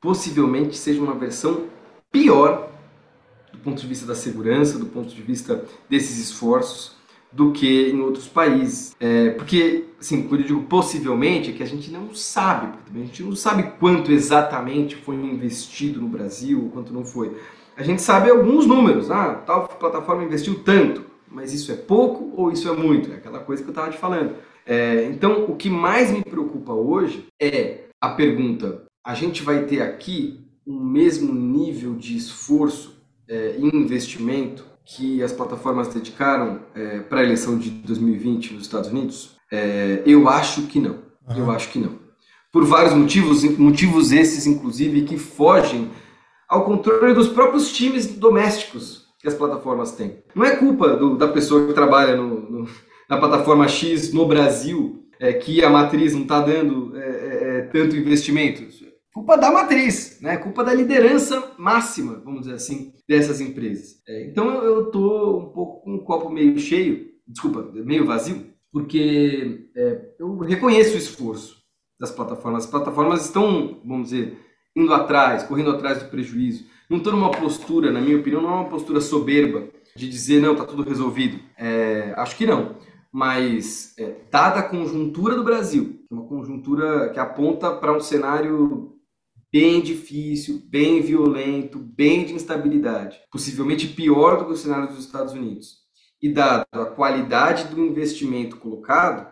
possivelmente seja uma versão pior do ponto de vista da segurança, do ponto de vista desses esforços, do que em outros países. É, porque, assim, quando eu digo possivelmente, é que a gente não sabe, porque também a gente não sabe quanto exatamente foi investido no Brasil, quanto não foi. A gente sabe alguns números, ah, tal plataforma investiu tanto mas isso é pouco ou isso é muito? É aquela coisa que eu estava te falando. É, então, o que mais me preocupa hoje é a pergunta: a gente vai ter aqui o um mesmo nível de esforço é, e investimento que as plataformas dedicaram é, para a eleição de 2020 nos Estados Unidos? É, eu acho que não. Uhum. Eu acho que não. Por vários motivos, motivos esses, inclusive, que fogem ao controle dos próprios times domésticos que as plataformas têm. Não é culpa do, da pessoa que trabalha no, no, na plataforma X no Brasil é, que a matriz não está dando é, é, é, tanto investimento. É culpa da matriz, né? culpa da liderança máxima, vamos dizer assim, dessas empresas. É, então eu estou um pouco com um copo meio cheio, desculpa, meio vazio, porque eu reconheço o esforço das plataformas. As plataformas estão, vamos dizer, indo atrás, correndo atrás do prejuízo não estou numa postura, na minha opinião, não é uma postura soberba de dizer, não, está tudo resolvido. É, acho que não. Mas, é, dada a conjuntura do Brasil, é uma conjuntura que aponta para um cenário bem difícil, bem violento, bem de instabilidade, possivelmente pior do que o cenário dos Estados Unidos. E dado a qualidade do investimento colocado,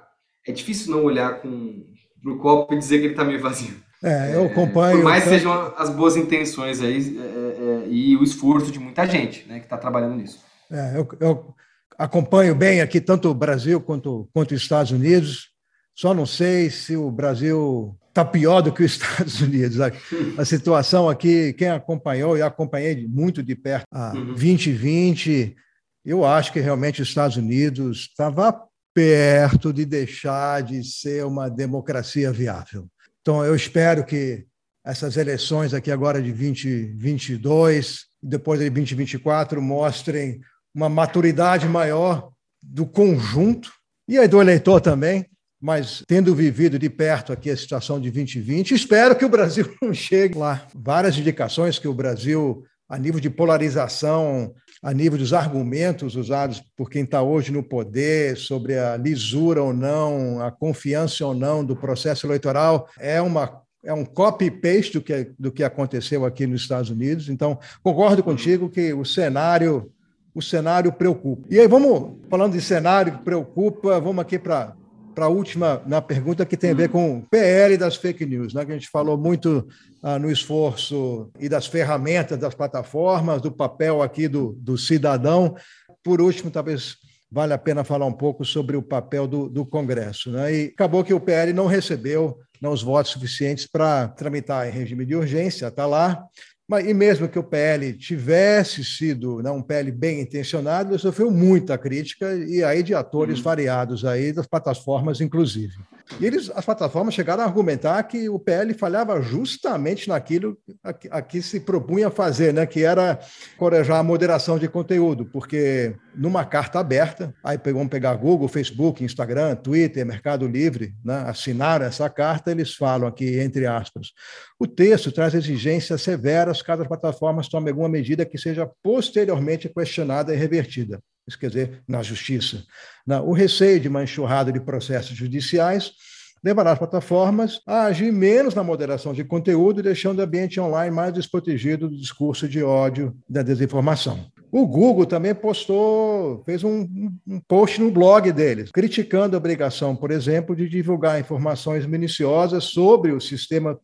é difícil não olhar com o copo e dizer que ele está meio vazio. É, eu acompanho. Por mais que sejam as boas intenções aí é, é, e o esforço de muita gente né, que está trabalhando nisso. É, eu, eu, acompanho bem aqui tanto o Brasil quanto, quanto os Estados Unidos. Só não sei se o Brasil está pior do que os [LAUGHS] Estados Unidos. A, a, situação aqui, quem acompanhou, e acompanhei muito de perto a uhum. 2020, eu acho que realmente os Estados Unidos estava perto de deixar de ser uma democracia viável. Então, eu espero que essas eleições aqui agora de 2022 e depois de 2024 mostrem uma maturidade maior do conjunto e aí do eleitor também, mas tendo vivido de perto aqui a situação de 2020, espero que o Brasil [LAUGHS] não chegue lá. Várias indicações que o Brasil, a nível de polarização, a nível dos argumentos usados por quem está hoje no poder sobre a lisura ou não, a confiança ou não do processo eleitoral, é uma é um copy-paste do que, do que aconteceu aqui nos Estados Unidos. Então, concordo contigo que o cenário o cenário preocupa. E aí, vamos, falando de cenário que preocupa, vamos aqui para para a última na pergunta que tem a ver com o PL das fake news, né? que a gente falou muito ah, no esforço e das ferramentas das plataformas, do papel aqui do, do cidadão. Por último, talvez vale a pena falar um pouco sobre o papel do, do Congresso. Né? E acabou que o PL não recebeu não, os votos suficientes para tramitar em regime de urgência, está lá. Mas, e mesmo que o PL tivesse sido né, um PL bem intencionado, ele sofreu muita crítica, e aí de atores uhum. variados aí, das plataformas, inclusive. E eles, as plataformas chegaram a argumentar que o PL falhava justamente naquilo a, a que se propunha fazer, né, que era corejar a moderação de conteúdo, porque numa carta aberta, aí vamos pegar Google, Facebook, Instagram, Twitter, Mercado Livre, né, assinaram essa carta, eles falam aqui, entre aspas, o texto traz exigências severas caso as plataformas tomem alguma medida que seja posteriormente questionada e revertida isso quer dizer, na justiça. O receio de uma enxurrada de processos judiciais levará as plataformas a agir menos na moderação de conteúdo, deixando o ambiente online mais desprotegido do discurso de ódio da desinformação. O Google também postou, fez um, um, post no blog deles, criticando a obrigação, por exemplo, de divulgar informações minuciosas sobre o sistema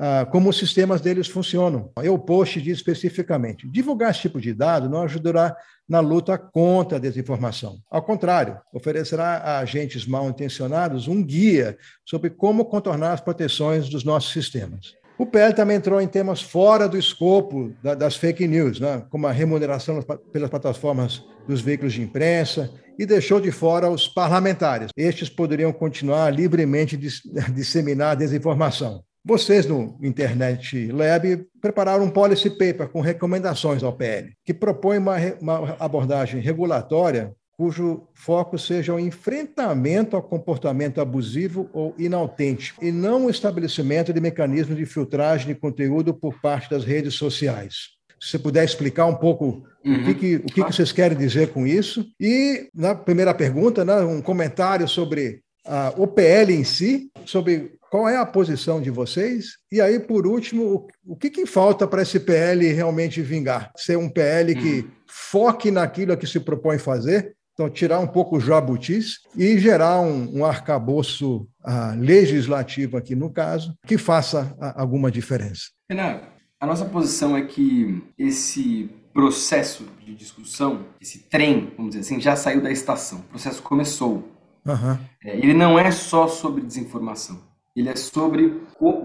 ah, como os sistemas deles funcionam. Eu post diz especificamente: divulgar esse tipo de dado não ajudará na luta contra a desinformação. Ao contrário, oferecerá a agentes mal intencionados um guia sobre como contornar as proteções dos nossos sistemas. O PL também entrou em temas fora do escopo da, das fake news, né, como a remuneração pelas plataformas dos veículos de imprensa, e deixou de fora os parlamentares. Estes poderiam continuar livremente dis, [LAUGHS] disseminar desinformação. Vocês no Internet Lab prepararam um policy paper com recomendações ao PL, que propõe uma, uma abordagem regulatória cujo foco seja o enfrentamento ao comportamento abusivo ou inautêntico, e não o estabelecimento de mecanismos de filtragem de conteúdo por parte das redes sociais. Se você puder explicar um pouco uhum. o, que, que o que, que, vocês querem dizer com isso. E, na primeira pergunta, né, um comentário sobre a, o PL em si, sobre qual é a posição de vocês? E aí, por último, o, que, que falta para esse PL realmente vingar? Ser um PL que hum. foque naquilo a que se propõe fazer, então tirar um pouco o jabutis e gerar um, um arcabouço uh, legislativo aqui no caso, que faça uh, alguma diferença. Renato, a nossa posição é que esse processo de discussão, esse trem, vamos dizer assim, já saiu da estação. O processo começou. Uhum. Ele não é só sobre desinformação. Ele é sobre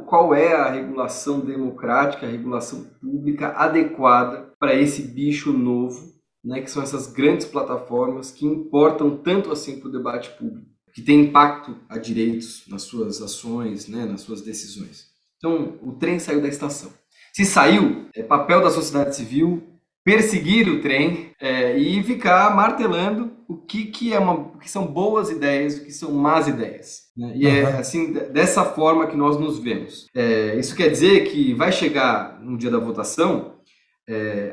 qual é a regulação democrática, a regulação pública adequada para esse bicho novo, né, que são essas grandes plataformas que importam tanto assim para o debate público, que tem impacto a direitos nas suas ações, né, nas suas decisões. Então, o trem saiu da estação. Se saiu, é papel da sociedade civil perseguir o trem é, e ficar martelando o que, que, é uma, o que são boas ideias, o que são más ideias. Né? E uhum. é assim, dessa forma que nós nos vemos. É, isso quer dizer que vai chegar no dia da votação, é,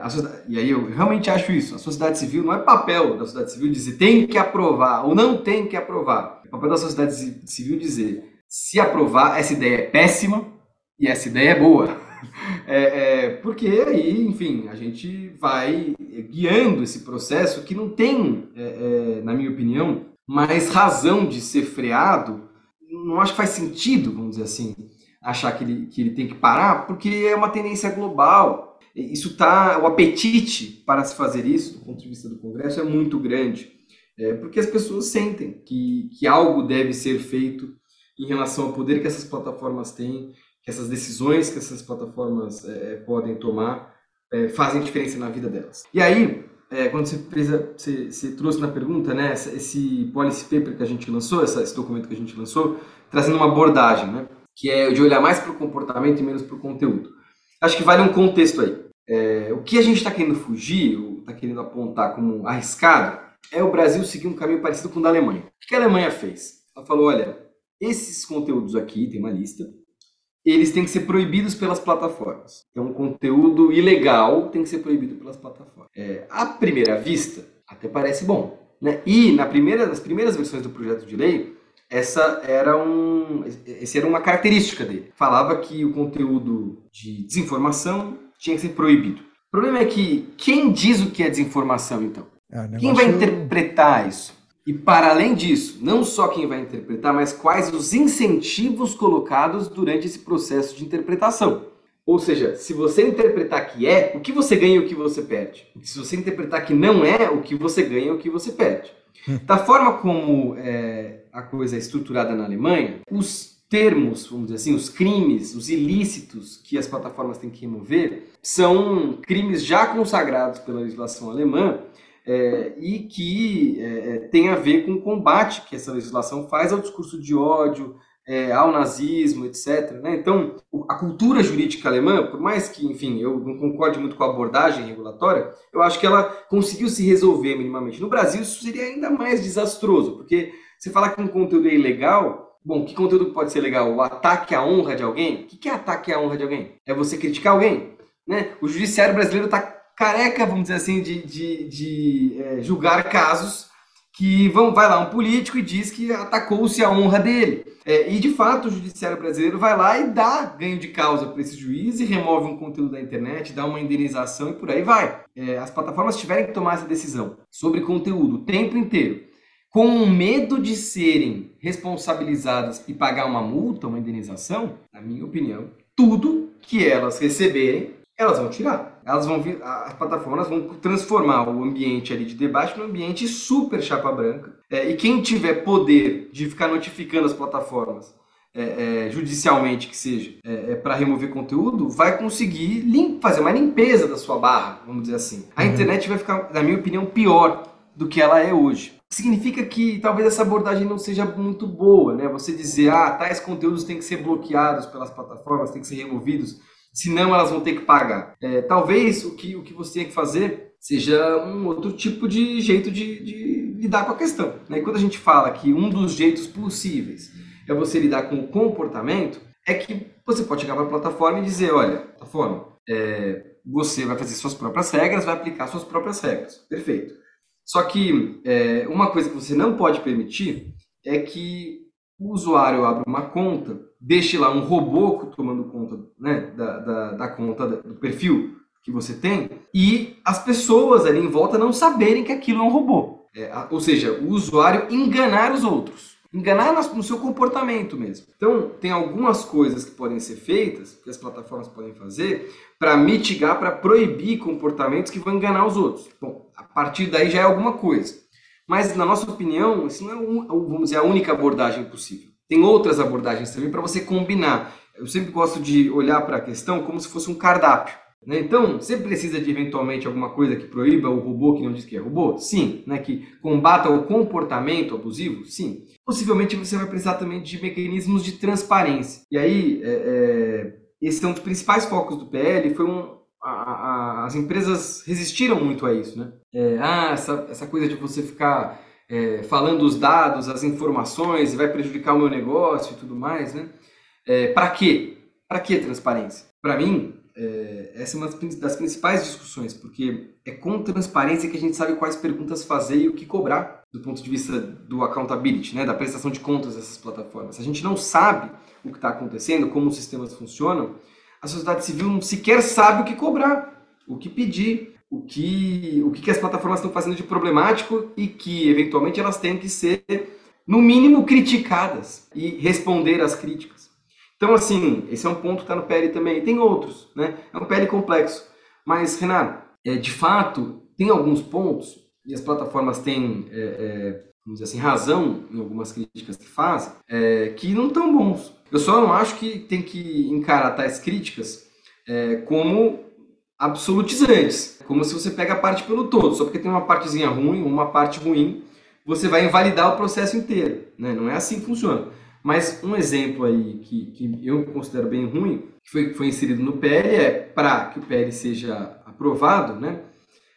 e aí eu realmente acho isso, a sociedade civil não é papel da sociedade civil dizer tem que aprovar ou não tem que aprovar. É papel da sociedade civil dizer se aprovar, essa ideia é péssima e essa ideia é boa. É, é, porque aí, enfim, a gente vai guiando esse processo que não tem, é, é, na minha opinião, mais razão de ser freado. Não acho que faz sentido, vamos dizer assim, achar que ele, que ele tem que parar, porque é uma tendência global. Isso tá, o apetite para se fazer isso, do ponto de vista do Congresso, é muito grande, é, porque as pessoas sentem que, que algo deve ser feito em relação ao poder que essas plataformas têm, que essas decisões que essas plataformas é, podem tomar é, fazem diferença na vida delas. E aí, é, quando você, precisa, você, você, trouxe na pergunta, né, esse policy paper que a gente lançou, essa, esse documento que a gente lançou, trazendo uma abordagem, né, que é de olhar mais para o comportamento e menos para o conteúdo. Acho que vale um contexto aí. É, o que a gente está querendo fugir, ou está querendo apontar como arriscado, é o Brasil seguir um caminho parecido com o da Alemanha. O que a Alemanha fez? Ela falou, olha, esses conteúdos aqui, tem uma lista, eles têm que ser proibidos pelas plataformas. Então, o conteúdo ilegal tem que ser proibido pelas plataformas. É, à primeira vista, até parece bom. Né? E na primeira, nas primeiras versões do projeto de lei, essa era um, essa era uma característica dele. Falava que o conteúdo de desinformação tinha que ser proibido. O problema é que quem diz o que é desinformação, então? É, negócio... Quem vai interpretar isso? E para além disso, não só quem vai interpretar, mas quais os incentivos colocados durante esse processo de interpretação. Ou seja, se você interpretar que é, o que você ganha e o que você perde. Se você interpretar que não é, o que você ganha e o que você perde. Hum. Da forma como é, a coisa é estruturada na Alemanha, os termos, vamos dizer assim, os crimes, os ilícitos que as plataformas têm que remover, são crimes já consagrados pela legislação alemã é, e que é, é, tem a ver com o combate que essa legislação faz ao discurso de ódio, é, ao nazismo, etc. Né? Então, a cultura jurídica alemã, por mais que, enfim, eu não concorde muito com a abordagem regulatória, eu acho que ela conseguiu se resolver minimamente. No Brasil, isso seria ainda mais desastroso, porque você falar que um conteúdo é ilegal, bom, que conteúdo pode ser legal? O ataque à honra de alguém? O que é ataque à honra de alguém? É você criticar alguém? Né? O judiciário brasileiro está careca, vamos dizer assim, de, de, de é, julgar casos que vão, vai lá um político e diz que atacou-se a honra dele. É, e de fato o judiciário brasileiro vai lá e dá ganho de causa para esse juiz e remove um conteúdo da internet, dá uma indenização e por aí vai. É, as plataformas tiverem que tomar essa decisão sobre conteúdo o tempo inteiro, com medo de serem responsabilizadas e pagar uma multa, uma indenização, na minha opinião, tudo que elas receberem elas vão tirar. Elas vão vir, as plataformas vão transformar o ambiente ali de debate num ambiente super chapa branca. É, e quem tiver poder de ficar notificando as plataformas é, é, judicialmente que seja, é, é para remover conteúdo, vai conseguir fazer uma limpeza da sua barra, vamos dizer assim. A uhum. internet vai ficar, na minha opinião, pior do que ela é hoje. Significa que talvez essa abordagem não seja muito boa, né? Você dizer, ah, tais conteúdos têm que ser bloqueados pelas plataformas, têm que ser removidos senão elas vão ter que pagar. É, talvez o que, o que você tem que fazer seja um outro tipo de jeito de, de lidar com a questão. Né? E quando a gente fala que um dos jeitos possíveis é você lidar com o comportamento, é que você pode chegar para a plataforma e dizer, olha, plataforma, é, você vai fazer suas próprias regras, vai aplicar suas próprias regras. Perfeito. Só que é, uma coisa que você não pode permitir é que o usuário abra uma conta deixe lá um robô tomando conta né, da, da, da conta do perfil que você tem e as pessoas ali em volta não saberem que aquilo é um robô. É, ou seja, o usuário enganar os outros. Enganar no seu comportamento mesmo. Então, tem algumas coisas que podem ser feitas, que as plataformas podem fazer, para mitigar, para proibir comportamentos que vão enganar os outros. Bom, a partir daí já é alguma coisa. Mas, na nossa opinião, isso não é, um, vamos dizer, a única abordagem possível. Tem outras abordagens também para você combinar. Eu sempre gosto de olhar para a questão como se fosse um cardápio. Né? Então, você precisa de eventualmente alguma coisa que proíba o robô que não diz que é robô? Sim. Né? Que combata o comportamento abusivo? Sim. Possivelmente você vai precisar também de mecanismos de transparência. E aí, é, é, esse é um dos principais focos do PL, foi um, a, a, as empresas resistiram muito a isso, né? É, ah, essa, essa coisa de você ficar é, falando os dados, as informações, vai prejudicar o meu negócio e tudo mais, né? É, para quê? Para que transparência? Para mim, é, essa é uma das principais discussões, porque é com transparência que a gente sabe quais perguntas fazer e o que cobrar do ponto de vista do accountability, né, da prestação de contas dessas plataformas. Se a gente não sabe o que está acontecendo, como os sistemas funcionam, a sociedade civil não sequer sabe o que cobrar, o que pedir, o que, o que as plataformas estão fazendo de problemático e que, eventualmente, elas têm que ser, no mínimo, criticadas e responder às críticas. Então, assim, esse é um ponto que está no PL também. Tem outros, né? É um PL complexo. Mas, Renato, é, de fato, tem alguns pontos, e as plataformas têm, é, é, vamos dizer assim, razão em algumas críticas que fazem, é, que não estão bons. Eu só não acho que tem que encarar tais críticas é, como absolutizantes. Como se você pega a parte pelo todo, só porque tem uma partezinha ruim, uma parte ruim, você vai invalidar o processo inteiro. Né? Não é assim que funciona. Mas um exemplo aí que, que eu considero bem ruim, que foi, foi inserido no PL, é para que o PL seja aprovado, né,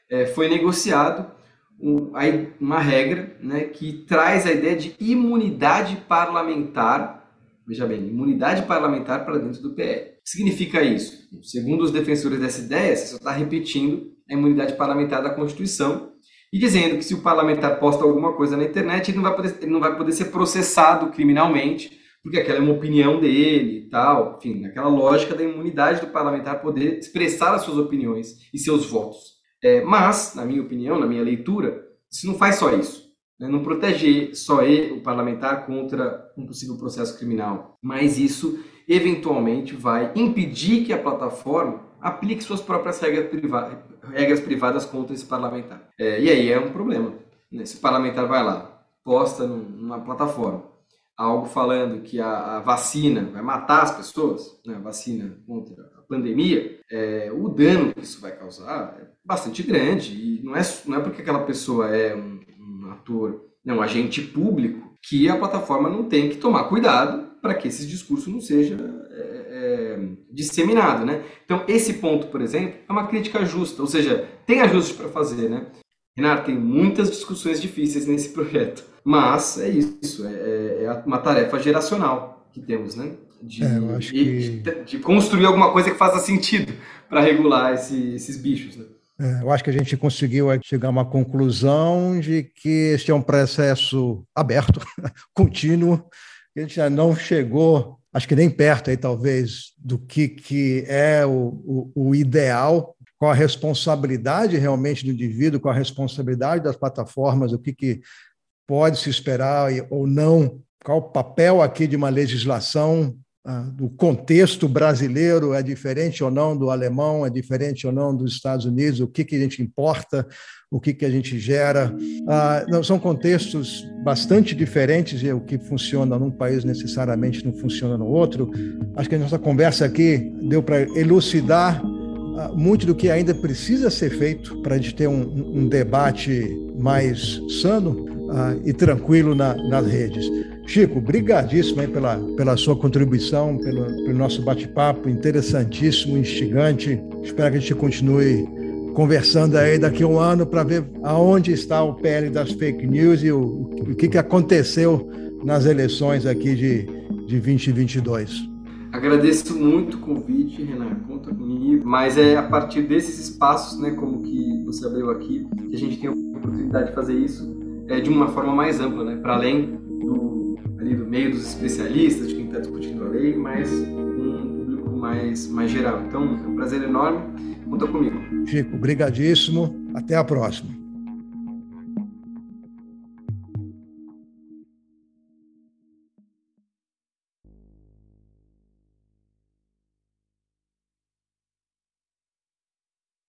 é, foi negociado um, uma regra né, que traz a ideia de imunidade parlamentar Veja bem, imunidade parlamentar para dentro do PL. O que significa isso? Segundo os defensores dessa ideia, você só está repetindo a imunidade parlamentar da Constituição e dizendo que se o parlamentar posta alguma coisa na internet, ele não vai poder, ele não vai poder ser processado criminalmente, porque aquela é uma opinião dele e tal. Enfim, naquela lógica da imunidade do parlamentar poder expressar as suas opiniões e seus votos. É, mas, na minha opinião, na minha leitura, isso não faz só isso. Né? Não protege só ele, o parlamentar, contra um possível processo criminal, mas isso eventualmente vai impedir que a plataforma aplique suas próprias regras, privadas, regras privadas contra esse parlamentar. É, e aí é um problema. Né? Se o parlamentar vai lá, posta numa plataforma algo falando que a, a vacina vai matar as pessoas, né? a vacina contra a pandemia, é, o dano que isso vai causar é bastante grande. E não é, não é porque aquela pessoa é um ator, né, um agente público, que a plataforma não tem que tomar cuidado para que esse discurso não seja é, é, disseminado, né? Então, esse ponto, por exemplo, é uma crítica justa, ou seja, tem ajustes para fazer, né? Renato, tem muitas discussões difíceis nesse projeto, mas é isso, é, é, é uma tarefa geracional que temos, né? De, é, que... de, de construir alguma coisa que faça sentido para regular esse, esses bichos, né? É, eu acho que a gente conseguiu chegar a uma conclusão de que este é um processo aberto, [LAUGHS] contínuo, a gente já não chegou, acho que nem perto aí, talvez, do que, que é o, o, o ideal, qual a responsabilidade realmente do indivíduo, qual a responsabilidade das plataformas, o que, que pode se esperar ou não, qual o papel aqui de uma legislação do contexto brasileiro é diferente ou não do alemão, é diferente ou não dos Estados Unidos, o que, que a gente importa, o que, que a gente gera. Ah, não, são contextos bastante diferentes e o que funciona num país necessariamente não funciona no outro. Acho que a nossa conversa aqui deu para elucidar ah, muito do que ainda precisa ser feito para a gente ter um, um debate mais sano ah, e tranquilo na, nas redes. Chico, brigadíssimo aí pela, pela sua contribuição, pelo, pelo nosso bate-papo interessantíssimo, instigante. Espero que a gente continue conversando aí daqui a um ano para ver aonde está o PL das fake news e o, o que, que aconteceu nas eleições aqui de, de 2022. Agradeço muito o convite, Renan, conta comigo, mas é a partir desses espaços, né, como que você abriu aqui, que a gente tem a oportunidade de fazer isso é, de uma forma mais ampla, né, para além do, ali do meio dos especialistas, de quem está discutindo a lei, mas um público mais, mais geral. Então, é um prazer enorme, conta comigo. Chico, brigadíssimo, até a próxima.